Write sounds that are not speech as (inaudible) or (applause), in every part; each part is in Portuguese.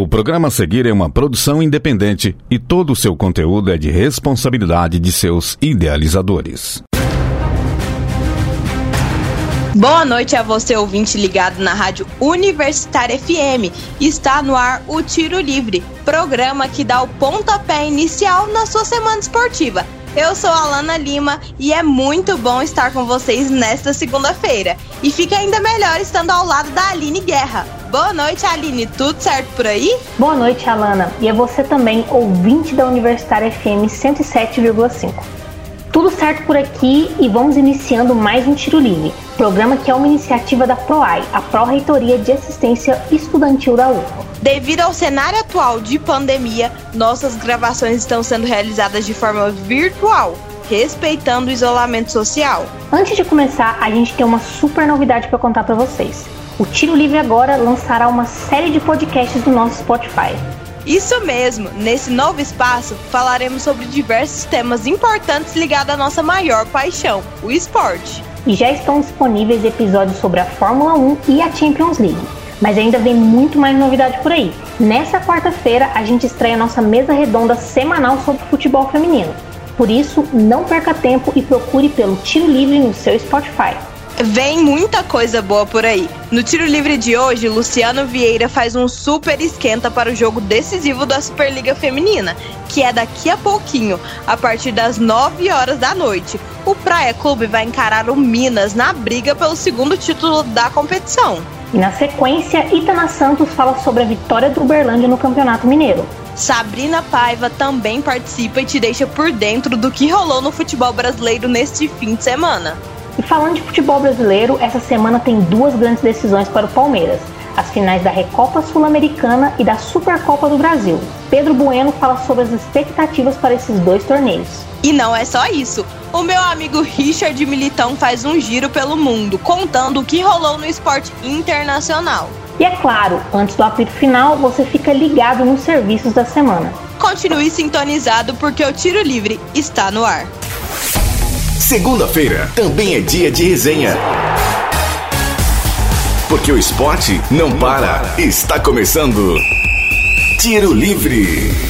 O programa a seguir é uma produção independente e todo o seu conteúdo é de responsabilidade de seus idealizadores. Boa noite a você, ouvinte ligado na Rádio Universitária FM. Está no ar o Tiro Livre, programa que dá o pontapé inicial na sua semana esportiva. Eu sou a Alana Lima e é muito bom estar com vocês nesta segunda-feira. E fica ainda melhor estando ao lado da Aline Guerra. Boa noite, Aline. Tudo certo por aí? Boa noite, Alana. E é você também, ouvinte da Universitária FM 107,5. Tudo certo por aqui e vamos iniciando mais um Tiro Livre, programa que é uma iniciativa da PROAI, a Pró-Reitoria de Assistência Estudantil da UFA. Devido ao cenário atual de pandemia, nossas gravações estão sendo realizadas de forma virtual, respeitando o isolamento social. Antes de começar, a gente tem uma super novidade para contar para vocês. O Tiro Livre agora lançará uma série de podcasts no nosso Spotify. Isso mesmo! Nesse novo espaço, falaremos sobre diversos temas importantes ligados à nossa maior paixão, o esporte. E já estão disponíveis episódios sobre a Fórmula 1 e a Champions League. Mas ainda vem muito mais novidade por aí. Nessa quarta-feira, a gente estreia nossa mesa redonda semanal sobre futebol feminino. Por isso, não perca tempo e procure pelo Tiro Livre no seu Spotify. Vem muita coisa boa por aí. No tiro livre de hoje, Luciano Vieira faz um super esquenta para o jogo decisivo da Superliga Feminina, que é daqui a pouquinho, a partir das 9 horas da noite. O Praia Clube vai encarar o Minas na briga pelo segundo título da competição. E na sequência, Itana Santos fala sobre a vitória do Uberlândia no Campeonato Mineiro. Sabrina Paiva também participa e te deixa por dentro do que rolou no futebol brasileiro neste fim de semana. E falando de futebol brasileiro, essa semana tem duas grandes decisões para o Palmeiras: as finais da Recopa Sul-Americana e da Supercopa do Brasil. Pedro Bueno fala sobre as expectativas para esses dois torneios. E não é só isso. O meu amigo Richard Militão faz um giro pelo mundo, contando o que rolou no esporte internacional. E é claro, antes do apito final, você fica ligado nos serviços da semana. Continue sintonizado porque o Tiro Livre está no ar. Segunda-feira também é dia de resenha. Porque o esporte não para. Está começando. Tiro Livre.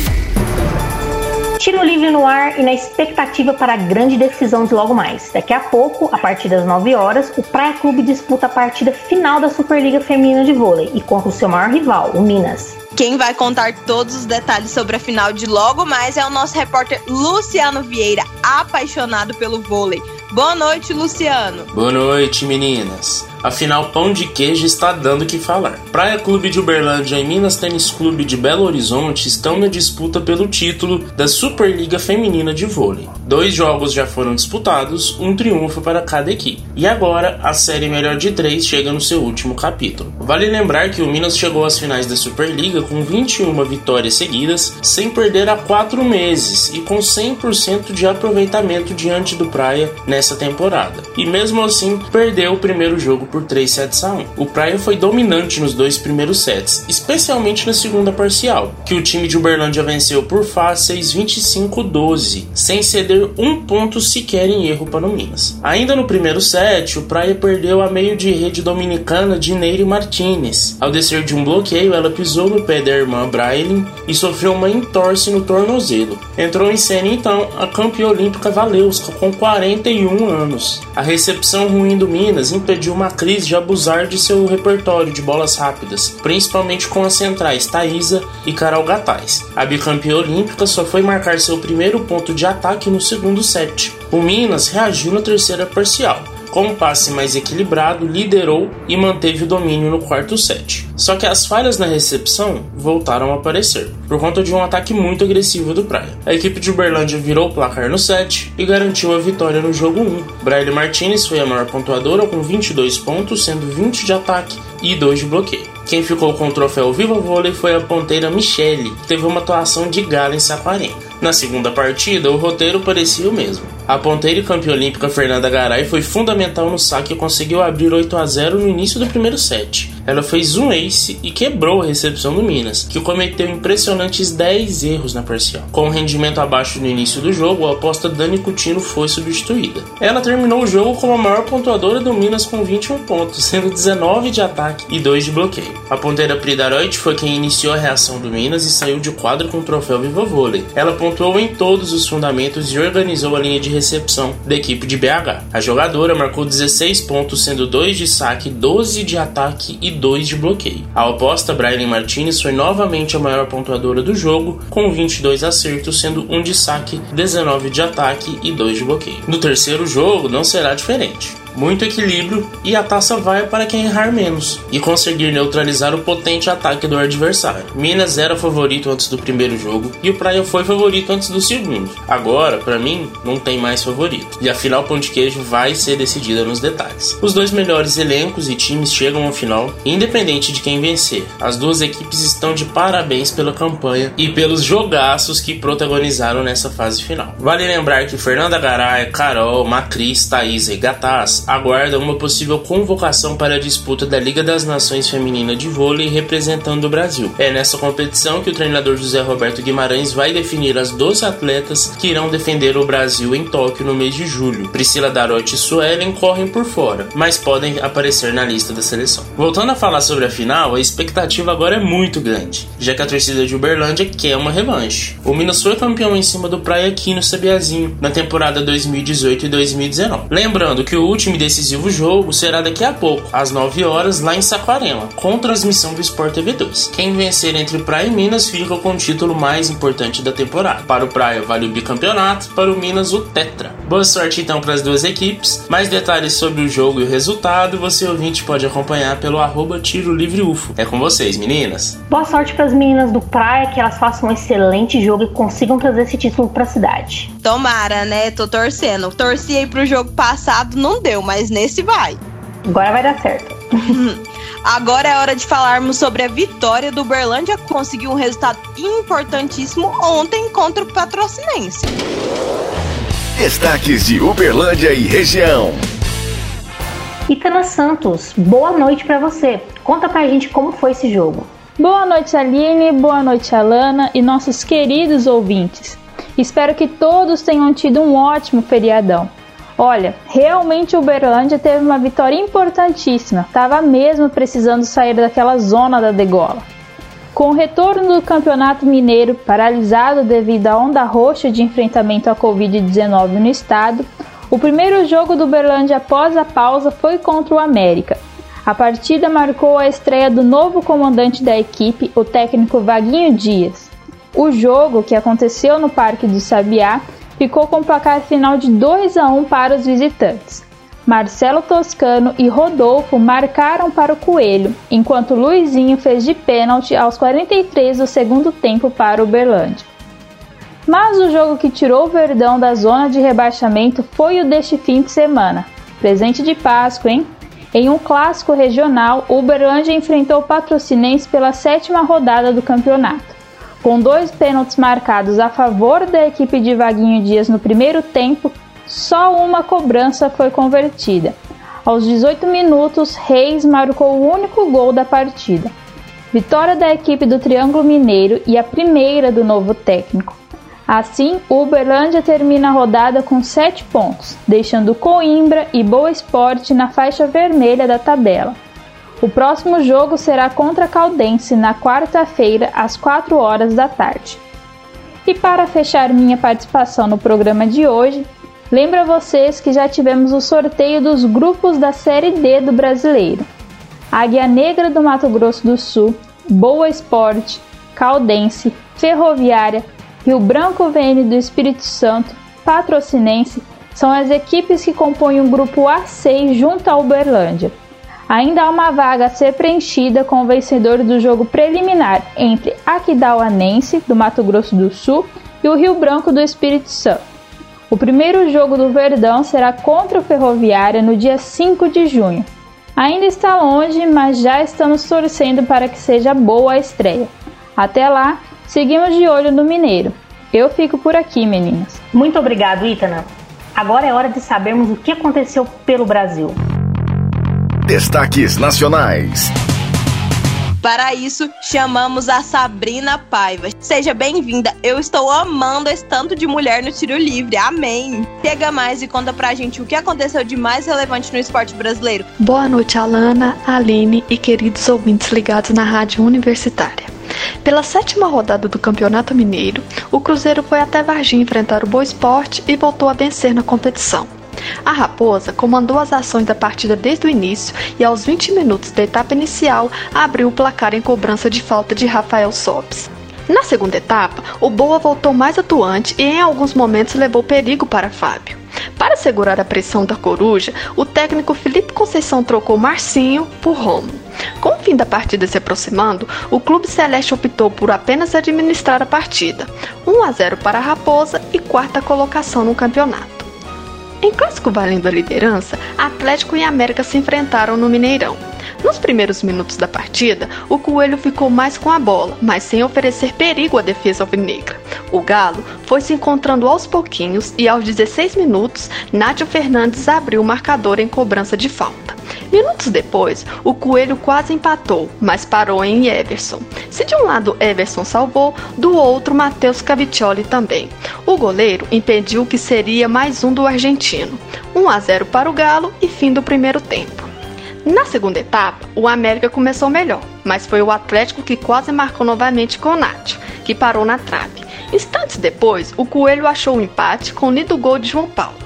Tiro livre no ar e na expectativa para a grande decisão de logo mais. Daqui a pouco, a partir das 9 horas, o Praia Clube disputa a partida final da Superliga Feminina de Vôlei e contra o seu maior rival, o Minas. Quem vai contar todos os detalhes sobre a final de logo mais é o nosso repórter Luciano Vieira, apaixonado pelo vôlei. Boa noite, Luciano. Boa noite, meninas. Afinal, pão de queijo está dando que falar. Praia Clube de Uberlândia e Minas Tênis Clube de Belo Horizonte estão na disputa pelo título da Superliga Feminina de Vôlei. Dois jogos já foram disputados, um triunfo para cada equipe. E agora, a série melhor de três chega no seu último capítulo. Vale lembrar que o Minas chegou às finais da Superliga com 21 vitórias seguidas, sem perder há quatro meses e com 100% de aproveitamento diante do Praia nessa temporada. E mesmo assim, perdeu o primeiro jogo por 3 sets a 1. O Praia foi dominante nos dois primeiros sets, especialmente na segunda parcial, que o time de Uberlândia venceu por fáceis 25-12, sem ceder um ponto sequer em erro para o Minas. Ainda no primeiro set, o Praia perdeu a meio de rede dominicana de Neire Martinez. Ao descer de um bloqueio, ela pisou no pé da irmã Brailin e sofreu uma entorse no tornozelo. Entrou em cena então a campeã olímpica Valeuska com 41 anos. A recepção ruim do Minas impediu uma Cris de abusar de seu repertório de bolas rápidas, principalmente com as centrais Thaisa e Carol Gataz. A bicampeã olímpica só foi marcar seu primeiro ponto de ataque no segundo set. O Minas reagiu na terceira parcial com um passe mais equilibrado, liderou e manteve o domínio no quarto set. Só que as falhas na recepção voltaram a aparecer, por conta de um ataque muito agressivo do Praia. A equipe de Uberlândia virou o placar no set e garantiu a vitória no jogo 1. Braille Martinez foi a maior pontuadora com 22 pontos, sendo 20 de ataque e 2 de bloqueio. Quem ficou com o troféu Viva Vôlei foi a ponteira Michele, que teve uma atuação de gala em Saquarema. Na segunda partida, o roteiro parecia o mesmo. A ponteira e campeã olímpica Fernanda Garay foi fundamental no saque e conseguiu abrir 8 a 0 no início do primeiro set. ela fez um ace e quebrou a recepção do Minas, que cometeu impressionantes 10 erros na parcial. Com um rendimento abaixo no início do jogo, a aposta Dani Coutinho foi substituída. Ela terminou o jogo como a maior pontuadora do Minas com 21 pontos, sendo 19 de ataque e 2 de bloqueio. A ponteira Pridaroit foi quem iniciou a reação do Minas e saiu de quadro com o troféu Viva Vôlei. Ela pontuou em todos os fundamentos e organizou a linha de recepção da equipe de BH. A jogadora marcou 16 pontos, sendo 2 de saque, 12 de ataque e 2 de bloqueio. A oposta, Brian Martinez, foi novamente a maior pontuadora do jogo, com 22 acertos, sendo 1 de saque, 19 de ataque e 2 de bloqueio. No terceiro jogo não será diferente muito equilíbrio e a taça vai para quem errar menos e conseguir neutralizar o potente ataque do adversário. Minas era favorito antes do primeiro jogo e o Praia foi favorito antes do segundo. Agora, para mim, não tem mais favorito. E a final pão de queijo vai ser decidida nos detalhes. Os dois melhores elencos e times chegam ao final, independente de quem vencer. As duas equipes estão de parabéns pela campanha e pelos jogaços que protagonizaram nessa fase final. Vale lembrar que Fernanda Garay, Carol, Macris, Thaís e Gataz aguarda uma possível convocação para a disputa da Liga das Nações Feminina de Vôlei representando o Brasil. É nessa competição que o treinador José Roberto Guimarães vai definir as 12 atletas que irão defender o Brasil em Tóquio no mês de julho. Priscila Darotti e Suelen correm por fora, mas podem aparecer na lista da seleção. Voltando a falar sobre a final, a expectativa agora é muito grande, já que a torcida de Uberlândia quer uma revanche. O Minas foi campeão em cima do Praia aqui no Sabiazinho na temporada 2018 e 2019. Lembrando que o último último e decisivo jogo será daqui a pouco, às 9 horas, lá em Saquarema, com transmissão do Sport TV 2. Quem vencer entre Praia e Minas fica com o título mais importante da temporada. Para o Praia vale o bicampeonato, para o Minas o Tetra. Boa sorte então para as duas equipes. Mais detalhes sobre o jogo e o resultado você ouvinte pode acompanhar pelo arroba Tiro Livre UFO. É com vocês, meninas. Boa sorte para as meninas do Praia, que elas façam um excelente jogo e consigam trazer esse título para a cidade. Tomara, né? Tô torcendo. Torci aí pro jogo passado, não deu, mas nesse vai. Agora vai dar certo. (laughs) Agora é hora de falarmos sobre a vitória do Uberlândia, que conseguiu um resultado importantíssimo ontem contra o Patrocinense. Destaques de Uberlândia e região. Itana Santos, boa noite para você. Conta pra gente como foi esse jogo. Boa noite, Aline, boa noite, Alana e nossos queridos ouvintes. Espero que todos tenham tido um ótimo feriadão. Olha, realmente o Uberlândia teve uma vitória importantíssima, estava mesmo precisando sair daquela zona da degola. Com o retorno do Campeonato Mineiro paralisado devido à onda roxa de enfrentamento à Covid-19 no estado, o primeiro jogo do Uberlândia após a pausa foi contra o América. A partida marcou a estreia do novo comandante da equipe, o técnico Vaguinho Dias. O jogo, que aconteceu no Parque do Sabiá, ficou com o placar final de 2 a 1 para os visitantes. Marcelo Toscano e Rodolfo marcaram para o Coelho, enquanto Luizinho fez de pênalti aos 43 do segundo tempo para o Berlândia. Mas o jogo que tirou o Verdão da zona de rebaixamento foi o deste fim de semana. Presente de Páscoa, hein? Em um clássico regional, o Uberlândia enfrentou o Patrocinense pela sétima rodada do campeonato. Com dois pênaltis marcados a favor da equipe de Vaguinho Dias no primeiro tempo, só uma cobrança foi convertida. Aos 18 minutos, Reis marcou o único gol da partida. Vitória da equipe do Triângulo Mineiro e a primeira do novo técnico. Assim, Uberlândia termina a rodada com 7 pontos, deixando Coimbra e Boa Esporte na faixa vermelha da tabela. O próximo jogo será contra Caldense na quarta-feira, às 4 horas da tarde. E para fechar minha participação no programa de hoje, lembro a vocês que já tivemos o sorteio dos grupos da Série D do Brasileiro. Águia Negra do Mato Grosso do Sul, Boa Esporte, Caldense, Ferroviária, Rio Branco VN do Espírito Santo, Patrocinense são as equipes que compõem o grupo A6 junto à Uberlândia. Ainda há uma vaga a ser preenchida com o vencedor do jogo preliminar entre Aquidauanense, do Mato Grosso do Sul, e o Rio Branco do Espírito Santo. O primeiro jogo do Verdão será contra o Ferroviária no dia 5 de junho. Ainda está longe, mas já estamos torcendo para que seja boa a estreia. Até lá, seguimos de olho no Mineiro. Eu fico por aqui, meninas. Muito obrigado, Itana. Agora é hora de sabermos o que aconteceu pelo Brasil. Destaques Nacionais. Para isso, chamamos a Sabrina Paiva. Seja bem-vinda. Eu estou amando esse tanto de mulher no tiro livre. Amém. Chega mais e conta pra gente o que aconteceu de mais relevante no esporte brasileiro. Boa noite, Alana, Aline e queridos ouvintes ligados na Rádio Universitária. Pela sétima rodada do Campeonato Mineiro, o Cruzeiro foi até Varginha enfrentar o Boa Esporte e voltou a vencer na competição. A Raposa comandou as ações da partida desde o início e, aos 20 minutos da etapa inicial, abriu o placar em cobrança de falta de Rafael Sobes. Na segunda etapa, o Boa voltou mais atuante e em alguns momentos levou perigo para Fábio. Para segurar a pressão da coruja, o técnico Felipe Conceição trocou Marcinho por Romo. Com o fim da partida se aproximando, o clube celeste optou por apenas administrar a partida, 1 a 0 para a Raposa e quarta colocação no campeonato. Em clássico valendo a liderança, Atlético e América se enfrentaram no Mineirão. Nos primeiros minutos da partida, o Coelho ficou mais com a bola, mas sem oferecer perigo à defesa alvinegra. O Galo foi se encontrando aos pouquinhos e aos 16 minutos, Nátio Fernandes abriu o marcador em cobrança de falta. Minutos depois, o Coelho quase empatou, mas parou em Everson. Se de um lado Everson salvou, do outro Matheus Caviccioli também. O goleiro impediu que seria mais um do argentino. 1 a 0 para o Galo e fim do primeiro tempo. Na segunda etapa, o América começou melhor, mas foi o Atlético que quase marcou novamente com o Nacho, que parou na trave. Instantes depois, o Coelho achou o um empate com o lido gol de João Paulo.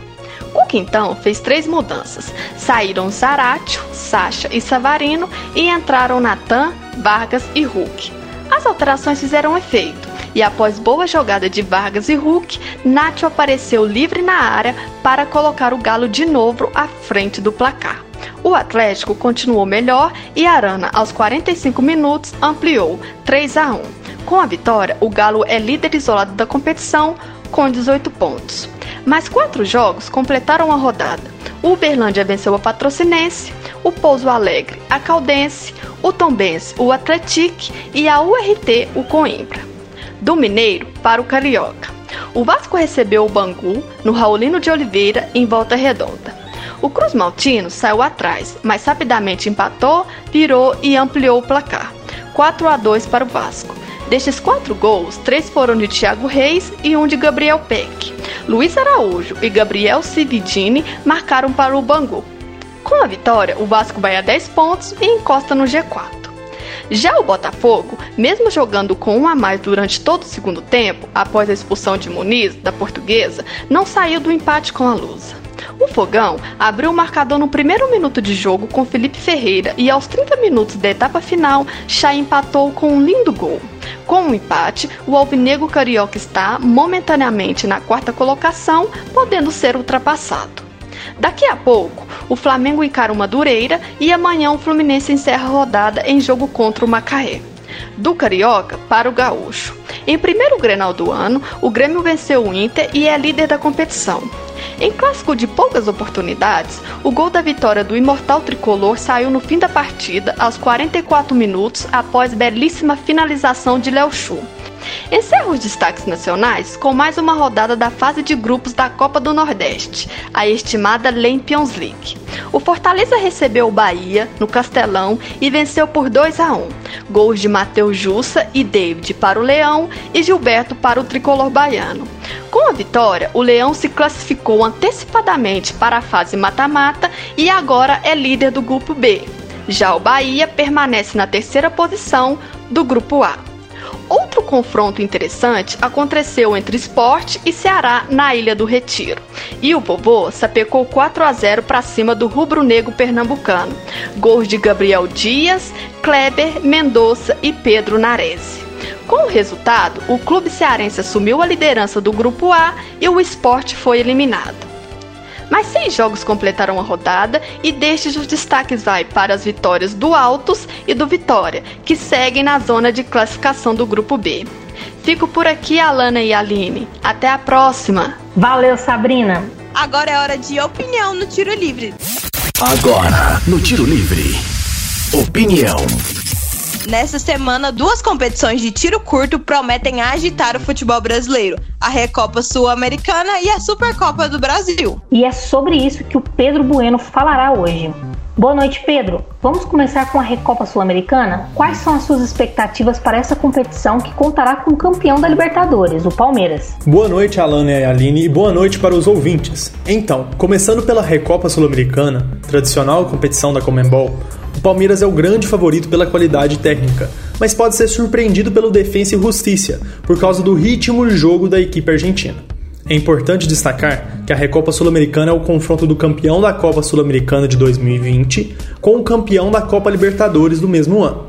Cuca então fez três mudanças. Saíram Zaratio, Sacha e Savarino e entraram Natan, Vargas e Hulk. As alterações fizeram efeito e após boa jogada de Vargas e Hulk, Nacho apareceu livre na área para colocar o Galo de novo à frente do placar. O Atlético continuou melhor e Arana, aos 45 minutos, ampliou 3 a 1. Com a vitória, o Galo é líder isolado da competição com 18 pontos. Mais quatro jogos completaram a rodada. O Uberlândia venceu a Patrocinense, o Pouso Alegre, a Caldense, o Tombense, o Atletique e a URT, o Coimbra. Do Mineiro para o Carioca. O Vasco recebeu o Bangu no Raulino de Oliveira em volta redonda. O Cruz Maltino saiu atrás, mas rapidamente empatou, virou e ampliou o placar. 4 a 2 para o Vasco. Destes quatro gols, três foram de Thiago Reis e um de Gabriel Peck. Luiz Araújo e Gabriel Cividini marcaram para o Bangu. Com a vitória, o Vasco vai a 10 pontos e encosta no G4. Já o Botafogo, mesmo jogando com um a mais durante todo o segundo tempo, após a expulsão de Muniz, da portuguesa, não saiu do empate com a Lusa. O Fogão abriu o marcador no primeiro minuto de jogo com Felipe Ferreira e aos 30 minutos da etapa final, Chay empatou com um lindo gol. Com o um empate, o Alvinegro Carioca está momentaneamente na quarta colocação, podendo ser ultrapassado. Daqui a pouco, o Flamengo encara uma dureira e amanhã o Fluminense encerra a rodada em jogo contra o Macaé. Do Carioca para o Gaúcho. Em primeiro Grenal do ano, o Grêmio venceu o Inter e é líder da competição. Em clássico de poucas oportunidades, o gol da vitória do imortal tricolor saiu no fim da partida, aos 44 minutos, após belíssima finalização de Léo Chu. Encerra os destaques nacionais com mais uma rodada da fase de grupos da Copa do Nordeste, a estimada Champions League. O Fortaleza recebeu o Bahia no Castelão e venceu por 2 a 1. Gols de Matheus Jussa e David para o Leão e Gilberto para o tricolor baiano. Com a vitória, o Leão se classificou antecipadamente para a fase mata-mata e agora é líder do grupo B. Já o Bahia permanece na terceira posição do grupo A. Outro confronto interessante aconteceu entre Esporte e Ceará na Ilha do Retiro. E o Vovô sapecou 4 a 0 para cima do rubro-negro pernambucano. Gols de Gabriel Dias, Kleber, Mendonça e Pedro Narese. Com o resultado, o clube cearense assumiu a liderança do Grupo A e o esporte foi eliminado. Mais seis jogos completaram a rodada e destes os destaques vai para as vitórias do Altos e do Vitória, que seguem na zona de classificação do Grupo B. Fico por aqui, Alana e Aline. Até a próxima! Valeu, Sabrina! Agora é hora de opinião no tiro livre. Agora, no tiro livre. Opinião. Nessa semana, duas competições de tiro curto prometem agitar o futebol brasileiro: a Recopa Sul-Americana e a Supercopa do Brasil. E é sobre isso que o Pedro Bueno falará hoje. Boa noite, Pedro. Vamos começar com a Recopa Sul-Americana? Quais são as suas expectativas para essa competição que contará com o campeão da Libertadores, o Palmeiras? Boa noite, Alana e Aline, e boa noite para os ouvintes. Então, começando pela Recopa Sul-Americana, tradicional competição da Comembol, o Palmeiras é o grande favorito pela qualidade técnica, mas pode ser surpreendido pelo Defensa e Justiça, por causa do ritmo de jogo da equipe argentina. É importante destacar que a Recopa Sul-Americana é o confronto do campeão da Copa Sul-Americana de 2020 com o campeão da Copa Libertadores do mesmo ano.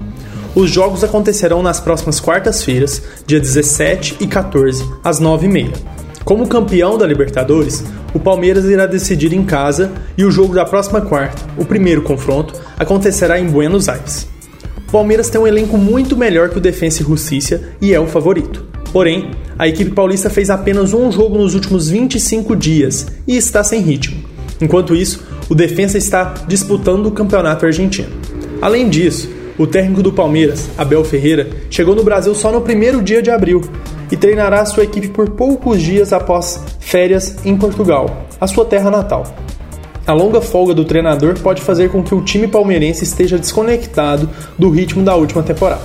Os jogos acontecerão nas próximas quartas-feiras, dia 17 e 14, às 9h30. Como campeão da Libertadores, o Palmeiras irá decidir em casa e o jogo da próxima quarta, o primeiro confronto, acontecerá em Buenos Aires. O Palmeiras tem um elenco muito melhor que o Defensa e Justiça e é o favorito. Porém, a equipe paulista fez apenas um jogo nos últimos 25 dias e está sem ritmo. Enquanto isso, o defensa está disputando o campeonato argentino. Além disso, o técnico do Palmeiras, Abel Ferreira, chegou no Brasil só no primeiro dia de abril e treinará sua equipe por poucos dias após férias em Portugal, a sua terra natal. A longa folga do treinador pode fazer com que o time palmeirense esteja desconectado do ritmo da última temporada.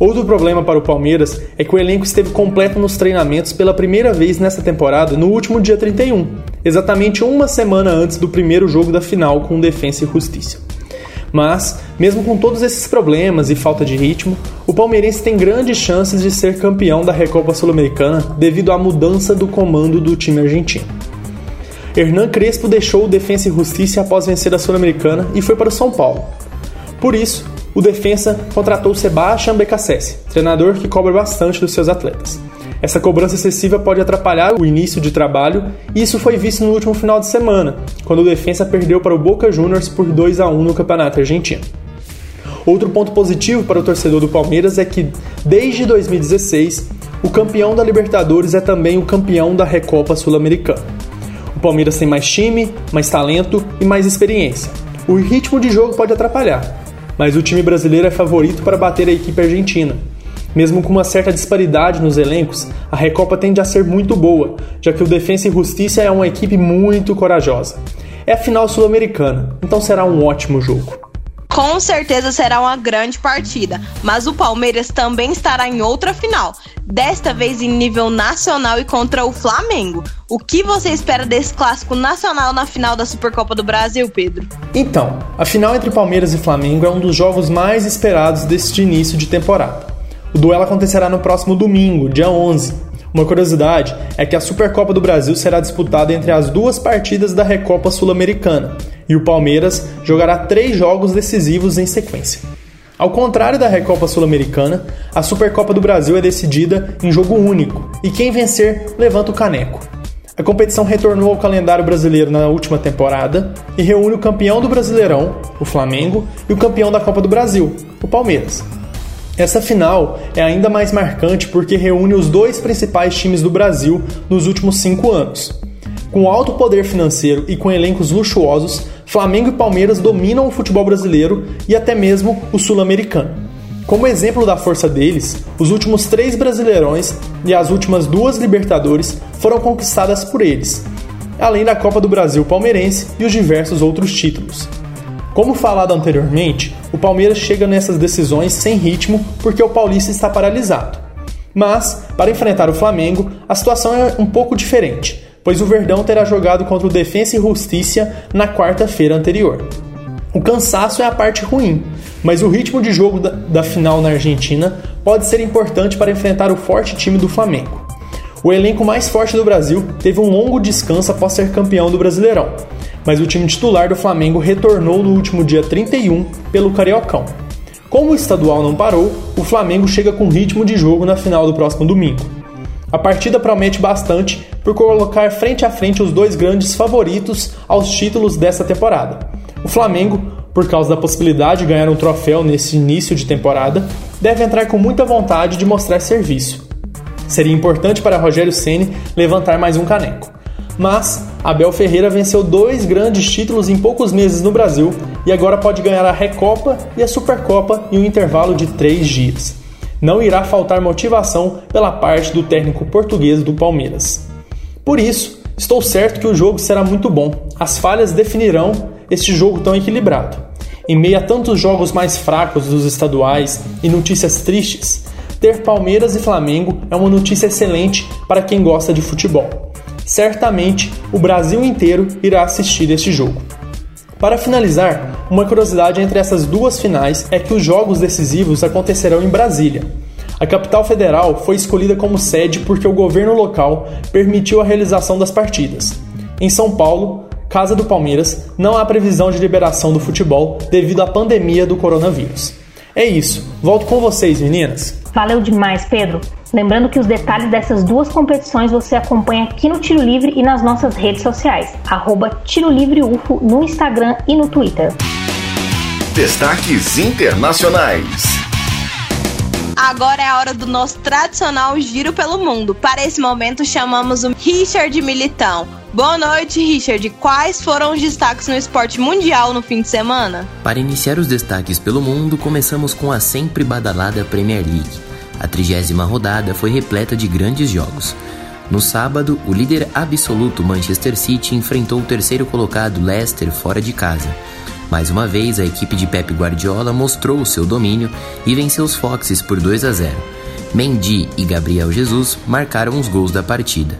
Outro problema para o Palmeiras é que o elenco esteve completo nos treinamentos pela primeira vez nessa temporada no último dia 31, exatamente uma semana antes do primeiro jogo da final com Defensa e Justiça. Mas, mesmo com todos esses problemas e falta de ritmo, o palmeirense tem grandes chances de ser campeão da Recopa Sul-Americana devido à mudança do comando do time argentino. Hernan Crespo deixou o Defensa e Justiça após vencer a Sul-Americana e foi para o São Paulo. Por isso, o defensa contratou Sebastian Becassese, treinador que cobra bastante dos seus atletas. Essa cobrança excessiva pode atrapalhar o início de trabalho, e isso foi visto no último final de semana, quando o defensa perdeu para o Boca Juniors por 2 a 1 no Campeonato Argentino. Outro ponto positivo para o torcedor do Palmeiras é que, desde 2016, o campeão da Libertadores é também o campeão da Recopa Sul-Americana. O Palmeiras tem mais time, mais talento e mais experiência. O ritmo de jogo pode atrapalhar, mas o time brasileiro é favorito para bater a equipe argentina. Mesmo com uma certa disparidade nos elencos, a Recopa tende a ser muito boa, já que o Defensa e Justiça é uma equipe muito corajosa. É a final sul-americana, então será um ótimo jogo. Com certeza será uma grande partida, mas o Palmeiras também estará em outra final, desta vez em nível nacional e contra o Flamengo. O que você espera desse clássico nacional na final da Supercopa do Brasil, Pedro? Então, a final entre Palmeiras e Flamengo é um dos jogos mais esperados deste início de temporada. O duelo acontecerá no próximo domingo, dia 11, uma curiosidade é que a Supercopa do Brasil será disputada entre as duas partidas da Recopa Sul-Americana e o Palmeiras jogará três jogos decisivos em sequência. Ao contrário da Recopa Sul-Americana, a Supercopa do Brasil é decidida em jogo único e quem vencer levanta o caneco. A competição retornou ao calendário brasileiro na última temporada e reúne o campeão do Brasileirão, o Flamengo, e o campeão da Copa do Brasil, o Palmeiras. Essa final é ainda mais marcante porque reúne os dois principais times do Brasil nos últimos cinco anos. Com alto poder financeiro e com elencos luxuosos, Flamengo e Palmeiras dominam o futebol brasileiro e até mesmo o sul-americano. Como exemplo da força deles, os últimos três Brasileirões e as últimas duas Libertadores foram conquistadas por eles, além da Copa do Brasil Palmeirense e os diversos outros títulos. Como falado anteriormente, o Palmeiras chega nessas decisões sem ritmo porque o Paulista está paralisado. Mas, para enfrentar o Flamengo, a situação é um pouco diferente, pois o Verdão terá jogado contra o Defensa e Justiça na quarta-feira anterior. O cansaço é a parte ruim, mas o ritmo de jogo da, da final na Argentina pode ser importante para enfrentar o forte time do Flamengo. O elenco mais forte do Brasil teve um longo descanso após ser campeão do Brasileirão, mas o time titular do Flamengo retornou no último dia 31 pelo Cariocão. Como o estadual não parou, o Flamengo chega com ritmo de jogo na final do próximo domingo. A partida promete bastante por colocar frente a frente os dois grandes favoritos aos títulos dessa temporada. O Flamengo, por causa da possibilidade de ganhar um troféu nesse início de temporada, deve entrar com muita vontade de mostrar serviço. Seria importante para Rogério Ceni levantar mais um caneco. Mas Abel Ferreira venceu dois grandes títulos em poucos meses no Brasil e agora pode ganhar a Recopa e a Supercopa em um intervalo de três dias. Não irá faltar motivação pela parte do técnico português do Palmeiras. Por isso, estou certo que o jogo será muito bom. As falhas definirão este jogo tão equilibrado. Em meio a tantos jogos mais fracos dos estaduais e notícias tristes, ter Palmeiras e Flamengo é uma notícia excelente para quem gosta de futebol. Certamente o Brasil inteiro irá assistir este jogo. Para finalizar, uma curiosidade entre essas duas finais é que os jogos decisivos acontecerão em Brasília. A capital federal foi escolhida como sede porque o governo local permitiu a realização das partidas. Em São Paulo, casa do Palmeiras, não há previsão de liberação do futebol devido à pandemia do coronavírus. É isso. Volto com vocês, meninas. Valeu demais, Pedro. Lembrando que os detalhes dessas duas competições você acompanha aqui no Tiro Livre e nas nossas redes sociais, arroba Tiro Livre UFO no Instagram e no Twitter. Destaques Internacionais. Agora é a hora do nosso tradicional giro pelo mundo. Para esse momento, chamamos o Richard Militão. Boa noite, Richard. Quais foram os destaques no esporte mundial no fim de semana? Para iniciar os destaques pelo mundo, começamos com a sempre badalada Premier League. A trigésima rodada foi repleta de grandes jogos. No sábado, o líder absoluto Manchester City enfrentou o terceiro colocado Leicester fora de casa. Mais uma vez, a equipe de Pep Guardiola mostrou o seu domínio e venceu os Foxes por 2 a 0. Mendy e Gabriel Jesus marcaram os gols da partida.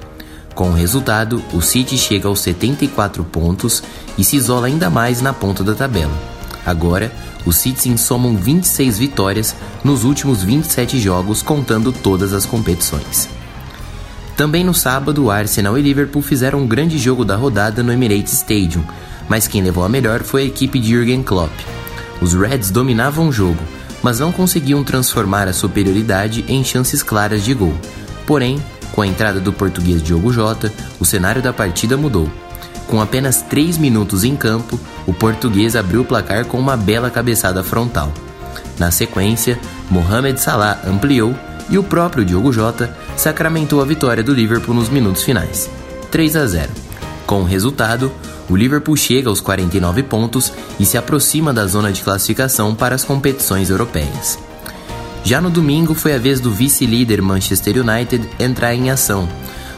Com o resultado, o City chega aos 74 pontos e se isola ainda mais na ponta da tabela. Agora, os Citizens somam 26 vitórias nos últimos 27 jogos, contando todas as competições. Também no sábado, Arsenal e Liverpool fizeram um grande jogo da rodada no Emirates Stadium, mas quem levou a melhor foi a equipe de Jurgen Klopp. Os Reds dominavam o jogo, mas não conseguiam transformar a superioridade em chances claras de gol. Porém, com a entrada do português Diogo Jota, o cenário da partida mudou. Com apenas 3 minutos em campo, o português abriu o placar com uma bela cabeçada frontal. Na sequência, Mohamed Salah ampliou e o próprio Diogo Jota sacramentou a vitória do Liverpool nos minutos finais, 3 a 0. Com o resultado, o Liverpool chega aos 49 pontos e se aproxima da zona de classificação para as competições europeias. Já no domingo foi a vez do vice-líder Manchester United entrar em ação.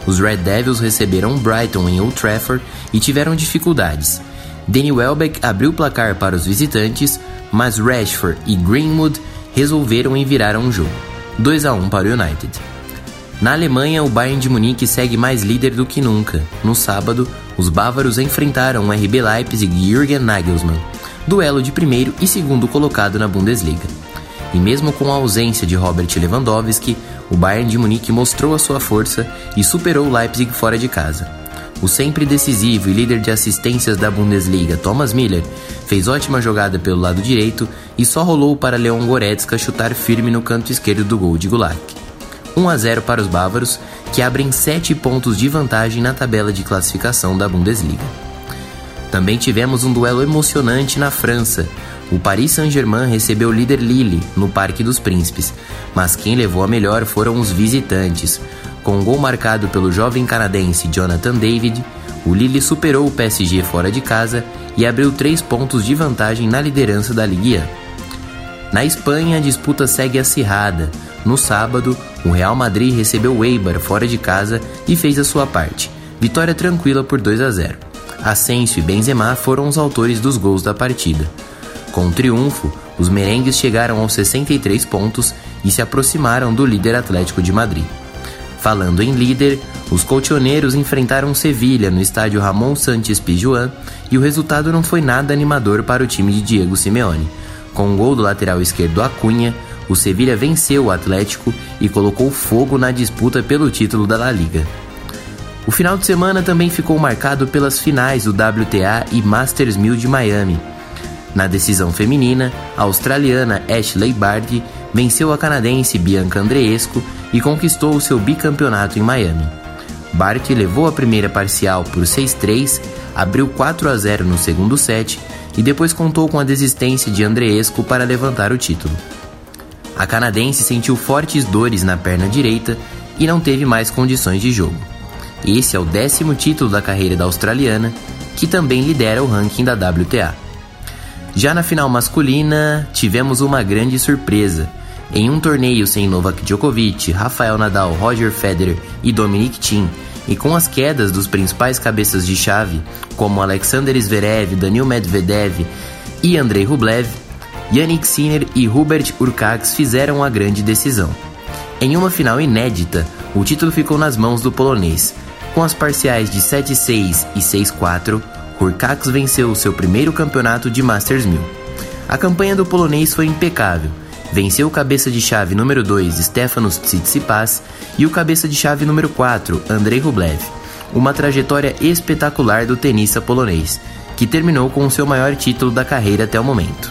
Os Red Devils receberam Brighton em Old Trafford e tiveram dificuldades. Danny Welbeck abriu o placar para os visitantes, mas Rashford e Greenwood resolveram e viraram o jogo. 2 a 1 para o United. Na Alemanha, o Bayern de Munique segue mais líder do que nunca. No sábado, os bávaros enfrentaram o RB Leipzig e Jürgen Nagelsmann, duelo de primeiro e segundo colocado na Bundesliga. E mesmo com a ausência de Robert Lewandowski, o Bayern de Munique mostrou a sua força e superou o Leipzig fora de casa. O sempre decisivo e líder de assistências da Bundesliga, Thomas Miller, fez ótima jogada pelo lado direito e só rolou para Leon Goretzka chutar firme no canto esquerdo do gol de Gulak. 1 a 0 para os bávaros, que abrem 7 pontos de vantagem na tabela de classificação da Bundesliga. Também tivemos um duelo emocionante na França. O Paris Saint-Germain recebeu o líder Lille no Parque dos Príncipes, mas quem levou a melhor foram os visitantes. Com um gol marcado pelo jovem canadense Jonathan David, o Lille superou o PSG fora de casa e abriu 3 pontos de vantagem na liderança da Ligue 1. Na Espanha, a disputa segue acirrada. No sábado, o Real Madrid recebeu o Eibar fora de casa e fez a sua parte. Vitória tranquila por 2 a 0. Asensio e Benzema foram os autores dos gols da partida. Com o triunfo, os merengues chegaram aos 63 pontos e se aproximaram do líder Atlético de Madrid. Falando em líder, os colchoneiros enfrentaram Sevilha no estádio Ramon Santos Pizjuan e o resultado não foi nada animador para o time de Diego Simeone. Com o um gol do lateral esquerdo Acunha, o Sevilha venceu o Atlético e colocou fogo na disputa pelo título da La Liga. O final de semana também ficou marcado pelas finais do WTA e Masters 1000 de Miami. Na decisão feminina, a australiana Ashley Barty venceu a canadense Bianca Andreescu e conquistou o seu bicampeonato em Miami. Barty levou a primeira parcial por 6-3, abriu 4 a 0 no segundo set e depois contou com a desistência de Andreescu para levantar o título. A canadense sentiu fortes dores na perna direita e não teve mais condições de jogo. Esse é o décimo título da carreira da australiana, que também lidera o ranking da WTA. Já na final masculina, tivemos uma grande surpresa. Em um torneio sem Novak Djokovic, Rafael Nadal, Roger Federer e Dominic Thiem, E com as quedas dos principais cabeças de chave, como Alexander Zverev, Daniil Medvedev e Andrei Rublev, Yannick Sinner e Hubert Urcax fizeram a grande decisão. Em uma final inédita, o título ficou nas mãos do polonês. Com as parciais de 7-6 e 6-4, Urcax venceu o seu primeiro campeonato de Masters 1000. A campanha do polonês foi impecável. Venceu o cabeça de chave número 2, Stefanos Tsitsipas, e o cabeça de chave número 4, Andrei Rublev. Uma trajetória espetacular do tenista polonês, que terminou com o seu maior título da carreira até o momento.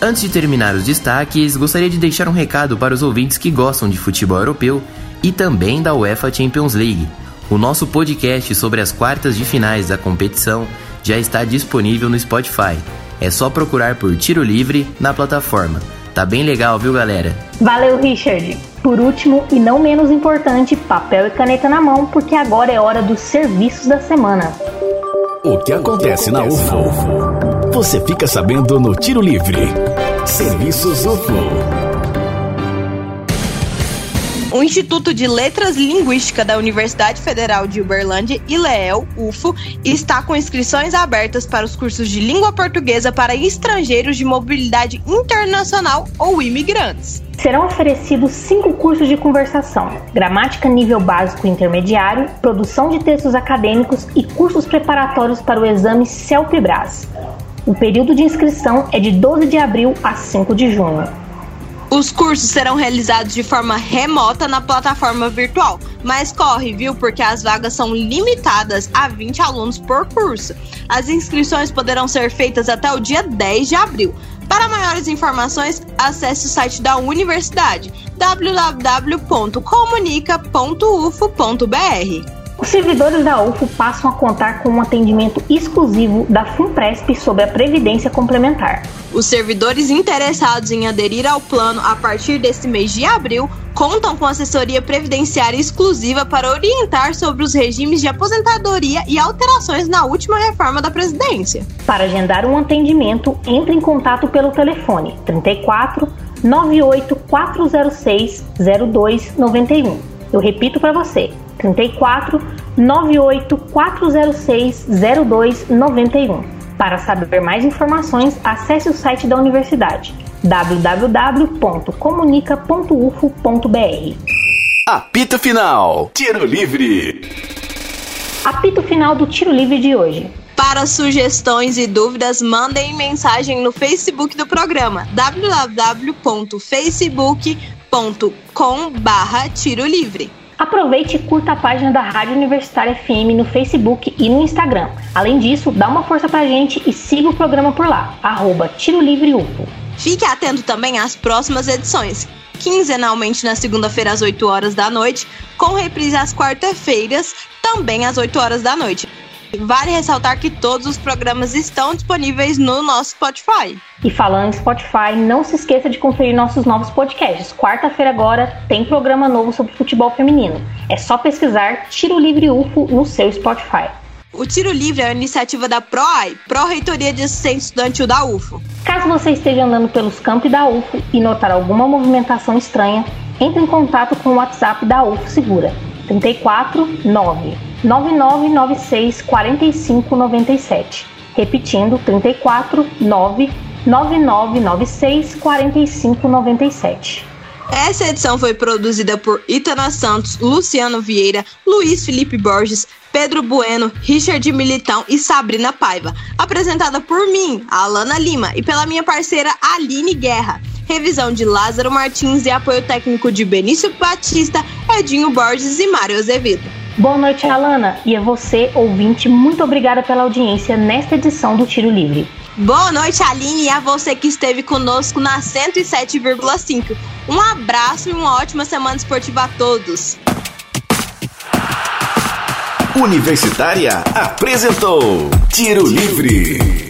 Antes de terminar os destaques, gostaria de deixar um recado para os ouvintes que gostam de futebol europeu e também da UEFA Champions League. O nosso podcast sobre as quartas de finais da competição já está disponível no Spotify. É só procurar por Tiro Livre na plataforma. Tá bem legal, viu, galera? Valeu, Richard. Por último e não menos importante, papel e caneta na mão, porque agora é hora dos serviços da semana. O que acontece na UFO? Você fica sabendo no Tiro Livre. Serviços UFO. O Instituto de Letras Linguística da Universidade Federal de Uberlândia, ILEEL, UFO, está com inscrições abertas para os cursos de língua portuguesa para estrangeiros de mobilidade internacional ou imigrantes. Serão oferecidos cinco cursos de conversação: gramática nível básico intermediário, produção de textos acadêmicos e cursos preparatórios para o exame CELPE-BRAS. O período de inscrição é de 12 de abril a 5 de junho. Os cursos serão realizados de forma remota na plataforma virtual, mas corre, viu? Porque as vagas são limitadas a 20 alunos por curso. As inscrições poderão ser feitas até o dia 10 de abril. Para maiores informações, acesse o site da universidade www.comunica.ufo.br. Os servidores da UFO passam a contar com um atendimento exclusivo da FUNPRESP sobre a Previdência Complementar. Os servidores interessados em aderir ao plano a partir deste mês de abril contam com assessoria previdenciária exclusiva para orientar sobre os regimes de aposentadoria e alterações na última reforma da Presidência. Para agendar um atendimento, entre em contato pelo telefone 34 98 406 0291. Eu repito para você, 34 98 406 0291. Para saber mais informações, acesse o site da universidade www.comunica.ufo.br. Apito Final Tiro Livre. Apito final do Tiro Livre de hoje. Para sugestões e dúvidas, mandem mensagem no Facebook do programa www.facebook.com/tiro livre. Aproveite e curta a página da Rádio Universitária FM no Facebook e no Instagram. Além disso, dá uma força pra gente e siga o programa por lá, arroba Tiro Livre. Fique atento também às próximas edições, quinzenalmente na segunda-feira às 8 horas da noite, com reprise às quarta-feiras, também às 8 horas da noite. Vale ressaltar que todos os programas estão disponíveis no nosso Spotify. E falando em Spotify, não se esqueça de conferir nossos novos podcasts. Quarta-feira agora tem programa novo sobre futebol feminino. É só pesquisar Tiro Livre UFO no seu Spotify. O Tiro Livre é uma iniciativa da PROAI, Pró-Reitoria de Assistência Estudantil da UFO. Caso você esteja andando pelos campos da UFO e notar alguma movimentação estranha, entre em contato com o WhatsApp da UFO Segura 34 9 9996 4597. Repetindo, 34 9 9996 4597. Essa edição foi produzida por Itana Santos, Luciano Vieira, Luiz Felipe Borges, Pedro Bueno, Richard Militão e Sabrina Paiva. Apresentada por mim, Alana Lima, e pela minha parceira Aline Guerra. Revisão de Lázaro Martins e apoio técnico de Benício Batista, Edinho Borges e Mário Azevedo. Boa noite, Alana. E a você, ouvinte, muito obrigada pela audiência nesta edição do Tiro Livre. Boa noite, Aline, e a você que esteve conosco na 107,5. Um abraço e uma ótima semana esportiva a todos. Universitária apresentou Tiro Livre.